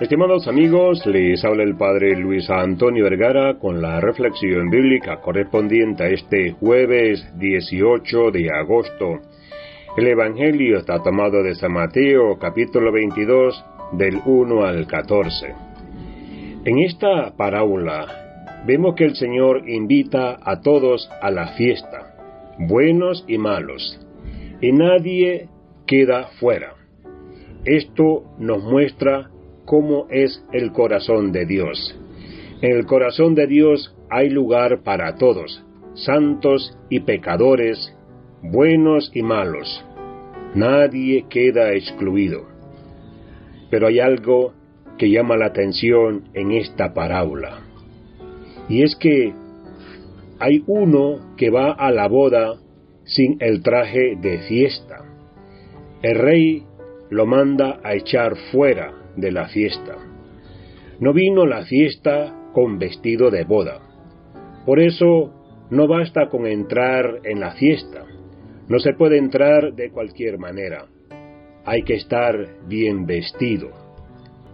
Estimados amigos, les habla el Padre Luis Antonio Vergara con la reflexión bíblica correspondiente a este jueves 18 de agosto. El Evangelio está tomado de San Mateo capítulo 22 del 1 al 14. En esta parábola vemos que el Señor invita a todos a la fiesta, buenos y malos, y nadie queda fuera. Esto nos muestra cómo es el corazón de Dios. En el corazón de Dios hay lugar para todos, santos y pecadores, buenos y malos. Nadie queda excluido. Pero hay algo que llama la atención en esta parábola. Y es que hay uno que va a la boda sin el traje de fiesta. El rey lo manda a echar fuera de la fiesta. No vino la fiesta con vestido de boda. Por eso no basta con entrar en la fiesta. No se puede entrar de cualquier manera. Hay que estar bien vestido.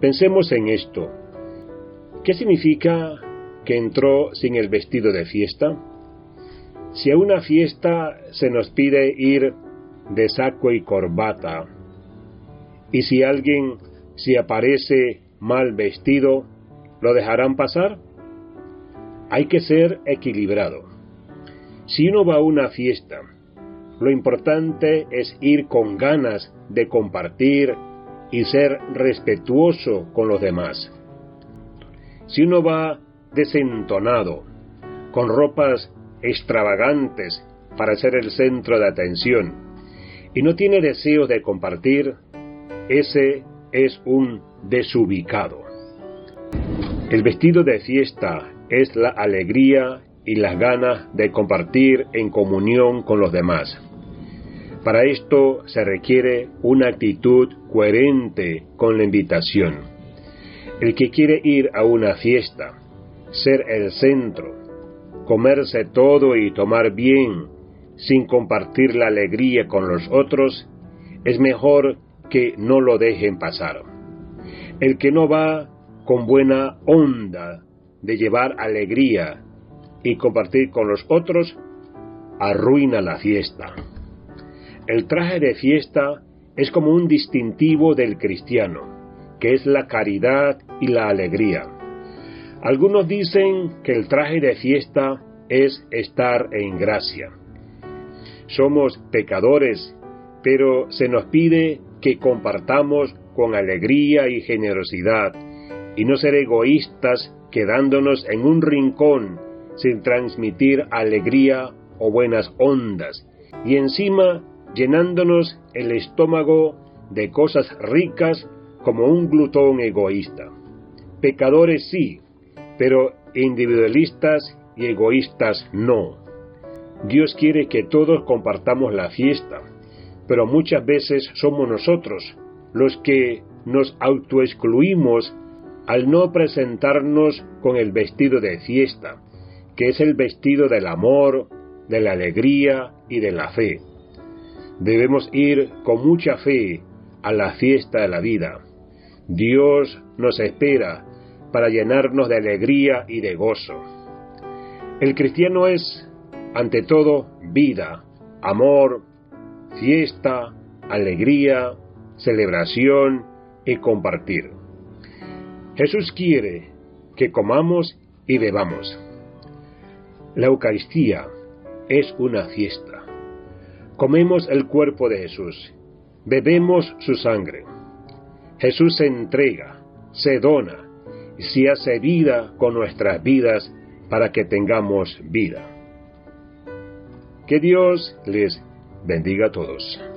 Pensemos en esto. ¿Qué significa que entró sin el vestido de fiesta? Si a una fiesta se nos pide ir de saco y corbata, y si alguien si aparece mal vestido, ¿lo dejarán pasar? Hay que ser equilibrado. Si uno va a una fiesta, lo importante es ir con ganas de compartir y ser respetuoso con los demás. Si uno va desentonado, con ropas extravagantes para ser el centro de atención, y no tiene deseo de compartir, ese es un desubicado. El vestido de fiesta es la alegría y las ganas de compartir en comunión con los demás. Para esto se requiere una actitud coherente con la invitación. El que quiere ir a una fiesta, ser el centro, comerse todo y tomar bien sin compartir la alegría con los otros, es mejor que no lo dejen pasar. El que no va con buena onda de llevar alegría y compartir con los otros, arruina la fiesta. El traje de fiesta es como un distintivo del cristiano, que es la caridad y la alegría. Algunos dicen que el traje de fiesta es estar en gracia. Somos pecadores, pero se nos pide que compartamos con alegría y generosidad y no ser egoístas quedándonos en un rincón sin transmitir alegría o buenas ondas y encima llenándonos el estómago de cosas ricas como un glutón egoísta. Pecadores sí, pero individualistas y egoístas no. Dios quiere que todos compartamos la fiesta, pero muchas veces somos nosotros los que nos autoexcluimos al no presentarnos con el vestido de fiesta, que es el vestido del amor, de la alegría y de la fe. Debemos ir con mucha fe a la fiesta de la vida. Dios nos espera para llenarnos de alegría y de gozo. El cristiano es, ante todo, vida, amor, fiesta, alegría, celebración y compartir. Jesús quiere que comamos y bebamos. La Eucaristía es una fiesta. Comemos el cuerpo de Jesús, bebemos su sangre. Jesús se entrega, se dona y se hace vida con nuestras vidas para que tengamos vida. Que Dios les bendiga a todos.